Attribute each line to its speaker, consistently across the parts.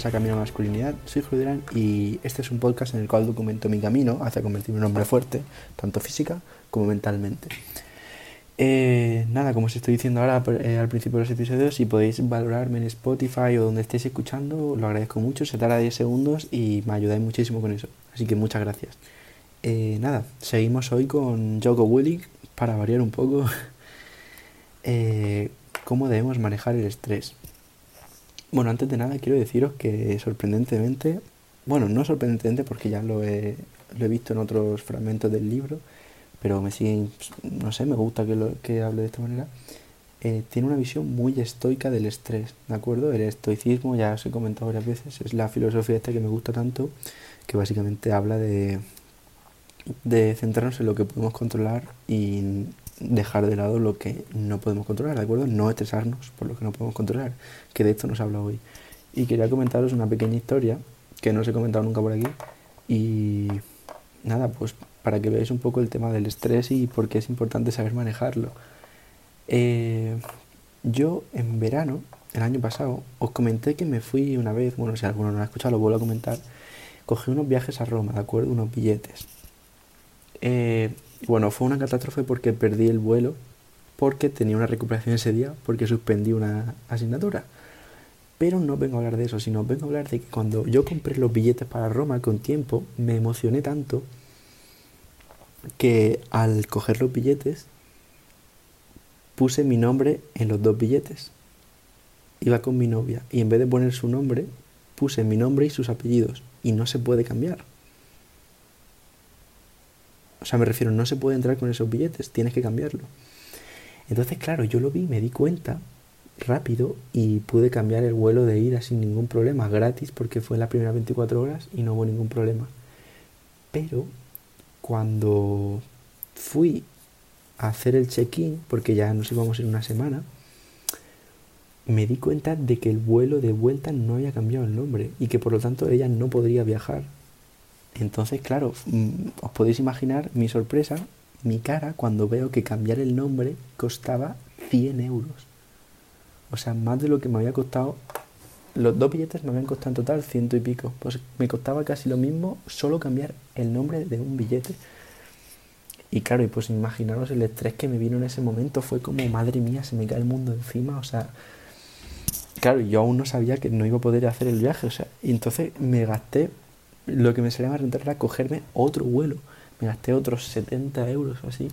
Speaker 1: bienvenidos a Camino a Masculinidad. Soy Julio y este es un podcast en el cual documento mi camino hacia convertirme en un hombre fuerte, tanto física como mentalmente. Eh, nada, como os estoy diciendo ahora eh, al principio de los episodios, si podéis valorarme en Spotify o donde estéis escuchando, lo agradezco mucho. Se tarda 10 segundos y me ayudáis muchísimo con eso. Así que muchas gracias. Eh, nada, seguimos hoy con Joko Willing para variar un poco cómo debemos manejar el estrés. Bueno, antes de nada quiero deciros que sorprendentemente, bueno, no sorprendentemente porque ya lo he, lo he visto en otros fragmentos del libro, pero me sigue, no sé, me gusta que, lo, que hable de esta manera, eh, tiene una visión muy estoica del estrés, ¿de acuerdo? El estoicismo, ya os he comentado varias veces, es la filosofía esta que me gusta tanto, que básicamente habla de, de centrarnos en lo que podemos controlar y dejar de lado lo que no podemos controlar, ¿de acuerdo? No estresarnos por lo que no podemos controlar, que de esto nos habla hoy. Y quería comentaros una pequeña historia que no os he comentado nunca por aquí. Y nada, pues para que veáis un poco el tema del estrés y por qué es importante saber manejarlo. Eh, yo en verano, el año pasado, os comenté que me fui una vez, bueno, si alguno no ha escuchado, lo vuelvo a comentar, cogí unos viajes a Roma, ¿de acuerdo? Unos billetes. Eh, bueno, fue una catástrofe porque perdí el vuelo, porque tenía una recuperación ese día, porque suspendí una asignatura. Pero no vengo a hablar de eso, sino vengo a hablar de que cuando yo compré los billetes para Roma con tiempo, me emocioné tanto que al coger los billetes puse mi nombre en los dos billetes. Iba con mi novia y en vez de poner su nombre, puse mi nombre y sus apellidos. Y no se puede cambiar. O sea, me refiero, no se puede entrar con esos billetes, tienes que cambiarlo. Entonces, claro, yo lo vi, me di cuenta rápido y pude cambiar el vuelo de ida sin ningún problema, gratis, porque fue en las primeras 24 horas y no hubo ningún problema. Pero cuando fui a hacer el check-in, porque ya nos íbamos en una semana, me di cuenta de que el vuelo de vuelta no había cambiado el nombre y que por lo tanto ella no podría viajar. Entonces, claro, mm, os podéis imaginar mi sorpresa, mi cara, cuando veo que cambiar el nombre costaba 100 euros. O sea, más de lo que me había costado. Los dos billetes me habían costado en total ciento y pico. Pues me costaba casi lo mismo solo cambiar el nombre de un billete. Y claro, y pues imaginaros el estrés que me vino en ese momento. Fue como, madre mía, se me cae el mundo encima. O sea, claro, yo aún no sabía que no iba a poder hacer el viaje. O sea, y entonces me gasté lo que me salía más rentable era cogerme otro vuelo. Me gasté otros 70 euros o así.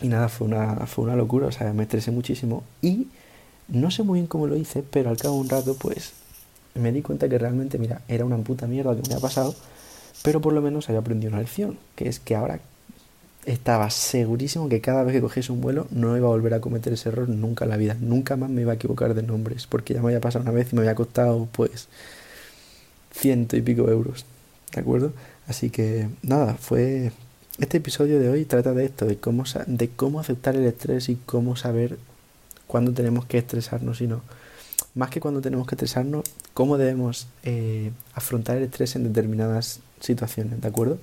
Speaker 1: Y nada, fue una, fue una locura, o sea, me estresé muchísimo. Y no sé muy bien cómo lo hice, pero al cabo de un rato, pues me di cuenta que realmente, mira, era una puta mierda que me había pasado, pero por lo menos había aprendido una lección, que es que ahora estaba segurísimo que cada vez que cogiese un vuelo no iba a volver a cometer ese error nunca en la vida, nunca más me iba a equivocar de nombres, porque ya me había pasado una vez y me había costado, pues, ciento y pico euros, ¿de acuerdo? Así que nada, fue... Este episodio de hoy trata de esto, de cómo, de cómo aceptar el estrés y cómo saber cuándo tenemos que estresarnos y no. Más que cuándo tenemos que estresarnos, cómo debemos eh, afrontar el estrés en determinadas situaciones, ¿de acuerdo?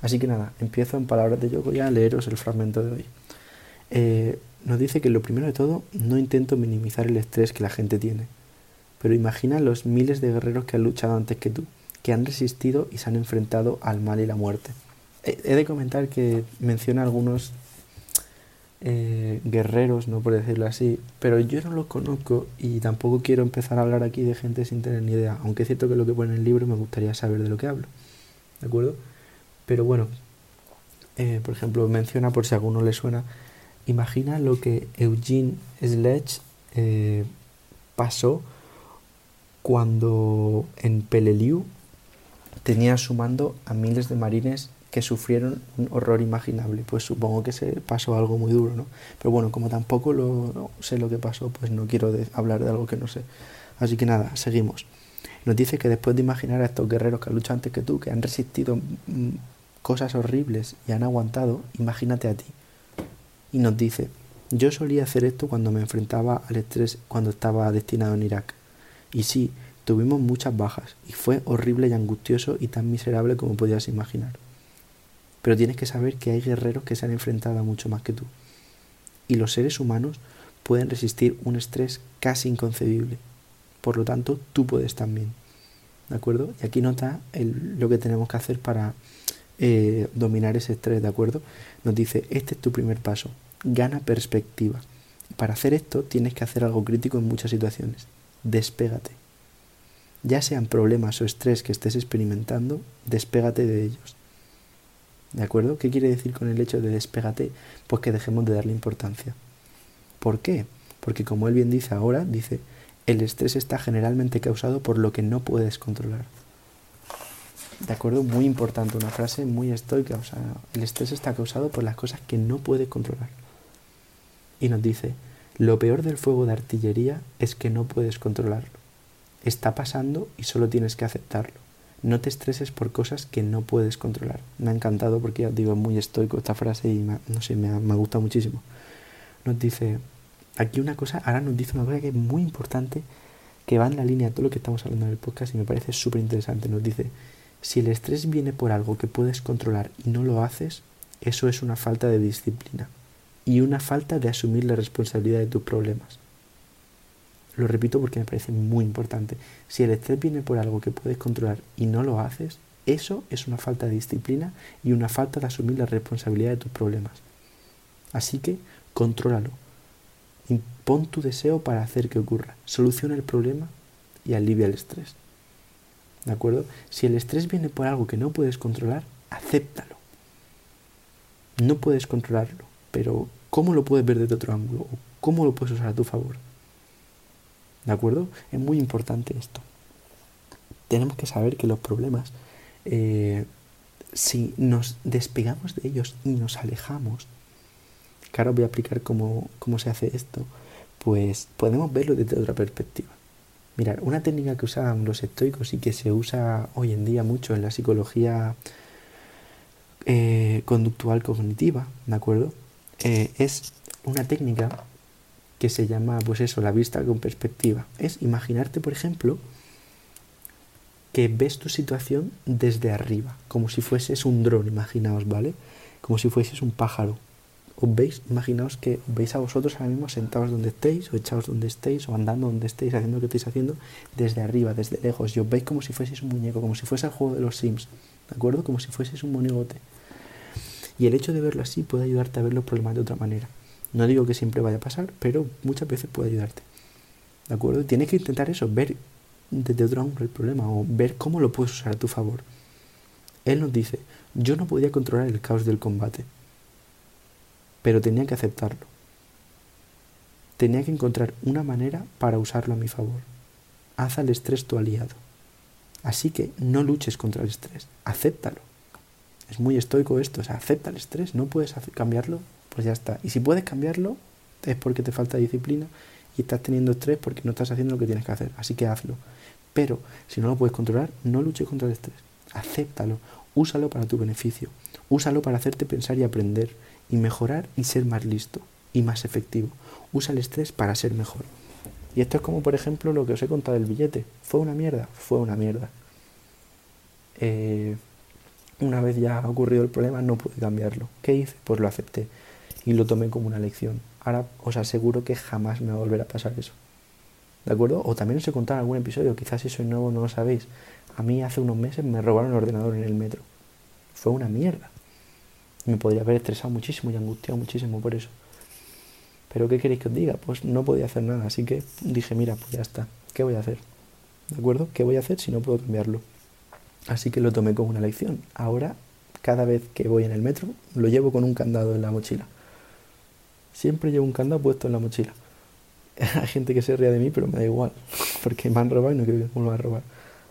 Speaker 1: Así que nada, empiezo en palabras de Yoko ya a leeros el fragmento de hoy. Eh, nos dice que lo primero de todo, no intento minimizar el estrés que la gente tiene. Pero imagina los miles de guerreros que han luchado antes que tú, que han resistido y se han enfrentado al mal y la muerte. He de comentar que menciona algunos eh, guerreros, no por decirlo así, pero yo no los conozco y tampoco quiero empezar a hablar aquí de gente sin tener ni idea, aunque es cierto que lo que pone en el libro me gustaría saber de lo que hablo, ¿de acuerdo? Pero bueno, eh, por ejemplo, menciona por si a alguno le suena, imagina lo que Eugene Sledge eh, pasó cuando en Peleliu tenía su mando a miles de marines que sufrieron un horror imaginable. Pues supongo que se pasó algo muy duro, ¿no? Pero bueno, como tampoco lo, sé lo que pasó, pues no quiero hablar de algo que no sé. Así que nada, seguimos. Nos dice que después de imaginar a estos guerreros que han luchado antes que tú, que han resistido mm, cosas horribles y han aguantado, imagínate a ti. Y nos dice, yo solía hacer esto cuando me enfrentaba al estrés cuando estaba destinado en Irak. Y sí, tuvimos muchas bajas, y fue horrible y angustioso y tan miserable como podías imaginar. Pero tienes que saber que hay guerreros que se han enfrentado a mucho más que tú. Y los seres humanos pueden resistir un estrés casi inconcebible. por lo tanto tú puedes también. ¿De acuerdo? Y aquí nota lo que tenemos que hacer para eh, dominar ese estrés, ¿de acuerdo? Nos dice, este es tu primer paso, gana perspectiva. Para hacer esto tienes que hacer algo crítico en muchas situaciones. Despégate. Ya sean problemas o estrés que estés experimentando, despégate de ellos. ¿De acuerdo? ¿Qué quiere decir con el hecho de despégate? Pues que dejemos de darle importancia. ¿Por qué? Porque como él bien dice ahora, dice, el estrés está generalmente causado por lo que no puedes controlar. ¿De acuerdo? Muy importante, una frase muy estoica. O el estrés está causado por las cosas que no puedes controlar. Y nos dice, lo peor del fuego de artillería es que no puedes controlarlo. Está pasando y solo tienes que aceptarlo. No te estreses por cosas que no puedes controlar. Me ha encantado porque ya digo, es muy estoico esta frase y no sé, me, me gusta muchísimo. Nos dice, aquí una cosa, ahora nos dice una cosa que es muy importante, que va en la línea de todo lo que estamos hablando en el podcast y me parece súper interesante. Nos dice, si el estrés viene por algo que puedes controlar y no lo haces, eso es una falta de disciplina y una falta de asumir la responsabilidad de tus problemas. Lo repito porque me parece muy importante. Si el estrés viene por algo que puedes controlar y no lo haces, eso es una falta de disciplina y una falta de asumir la responsabilidad de tus problemas. Así que contrólalo. Pon tu deseo para hacer que ocurra. Soluciona el problema y alivia el estrés. ¿De acuerdo? Si el estrés viene por algo que no puedes controlar, acéptalo. No puedes controlarlo, pero ¿cómo lo puedes ver desde otro ángulo? ¿Cómo lo puedes usar a tu favor? ¿De acuerdo? Es muy importante esto. Tenemos que saber que los problemas, eh, si nos despegamos de ellos y nos alejamos, que ahora voy a explicar cómo, cómo se hace esto, pues podemos verlo desde otra perspectiva. Mirar, una técnica que usaban los estoicos y que se usa hoy en día mucho en la psicología eh, conductual cognitiva, ¿de acuerdo? Eh, es una técnica que se llama, pues eso, la vista con perspectiva. Es imaginarte, por ejemplo, que ves tu situación desde arriba, como si fueses un dron, imaginaos, ¿vale? Como si fueses un pájaro os veis, imaginaos que veis a vosotros ahora mismo sentados donde estéis, o echados donde estéis, o andando donde estéis, haciendo lo que estéis haciendo, desde arriba, desde lejos, y os veis como si fueseis un muñeco, como si fuese el juego de los Sims, ¿de acuerdo? Como si fueseis un monigote. Y el hecho de verlo así puede ayudarte a ver los problemas de otra manera. No digo que siempre vaya a pasar, pero muchas veces puede ayudarte. ¿De acuerdo? Tienes que intentar eso, ver desde otro ángulo el problema, o ver cómo lo puedes usar a tu favor. Él nos dice, yo no podía controlar el caos del combate pero tenía que aceptarlo. Tenía que encontrar una manera para usarlo a mi favor. Haz al estrés tu aliado. Así que no luches contra el estrés, acéptalo. Es muy estoico esto, o sea, acepta el estrés, no puedes cambiarlo, pues ya está. Y si puedes cambiarlo, es porque te falta disciplina y estás teniendo estrés porque no estás haciendo lo que tienes que hacer, así que hazlo. Pero si no lo puedes controlar, no luches contra el estrés, acéptalo, úsalo para tu beneficio, úsalo para hacerte pensar y aprender y mejorar y ser más listo y más efectivo. Usa el estrés para ser mejor. Y esto es como, por ejemplo, lo que os he contado del billete. ¿Fue una mierda? Fue una mierda. Eh, una vez ya ha ocurrido el problema, no pude cambiarlo. ¿Qué hice? Pues lo acepté y lo tomé como una lección. Ahora os aseguro que jamás me va a volver a pasar eso. ¿De acuerdo? O también os he contado en algún episodio, quizás si sois nuevo no lo sabéis. A mí hace unos meses me robaron el ordenador en el metro. Fue una mierda me podría haber estresado muchísimo y angustiado muchísimo por eso. Pero ¿qué queréis que os diga? Pues no podía hacer nada, así que dije, mira, pues ya está, ¿qué voy a hacer? ¿De acuerdo? ¿Qué voy a hacer si no puedo cambiarlo? Así que lo tomé como una lección. Ahora, cada vez que voy en el metro, lo llevo con un candado en la mochila. Siempre llevo un candado puesto en la mochila. Hay gente que se ría de mí, pero me da igual, porque me han robado y no quiero que me vuelvan a robar.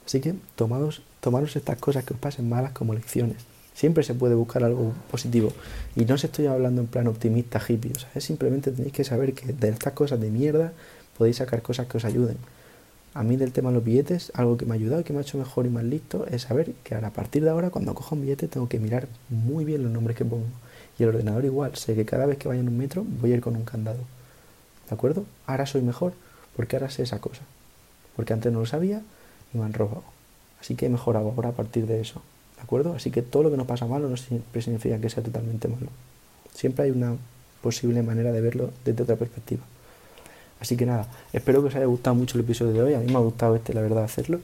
Speaker 1: Así que tomados, tomaros estas cosas que os pasen malas como lecciones. Siempre se puede buscar algo positivo. Y no os estoy hablando en plan optimista, hippie. O sea, es simplemente tenéis que saber que de estas cosas de mierda podéis sacar cosas que os ayuden. A mí del tema de los billetes, algo que me ha ayudado y que me ha hecho mejor y más listo es saber que a partir de ahora, cuando cojo un billete, tengo que mirar muy bien los nombres que pongo. Y el ordenador igual. Sé que cada vez que vaya en un metro voy a ir con un candado. ¿De acuerdo? Ahora soy mejor porque ahora sé esa cosa. Porque antes no lo sabía y me han robado. Así que he mejorado ahora a partir de eso. ¿De acuerdo? Así que todo lo que nos pasa malo no siempre significa que sea totalmente malo. Siempre hay una posible manera de verlo desde otra perspectiva. Así que nada, espero que os haya gustado mucho el episodio de hoy. A mí me ha gustado este, la verdad, hacerlo.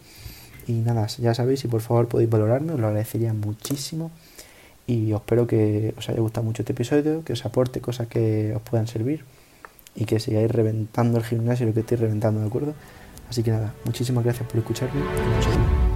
Speaker 1: Y nada, ya sabéis, si por favor podéis valorarme, os lo agradecería muchísimo. Y espero que os haya gustado mucho este episodio, que os aporte cosas que os puedan servir y que sigáis reventando el gimnasio lo que estoy reventando, ¿de acuerdo? Así que nada, muchísimas gracias por escucharme y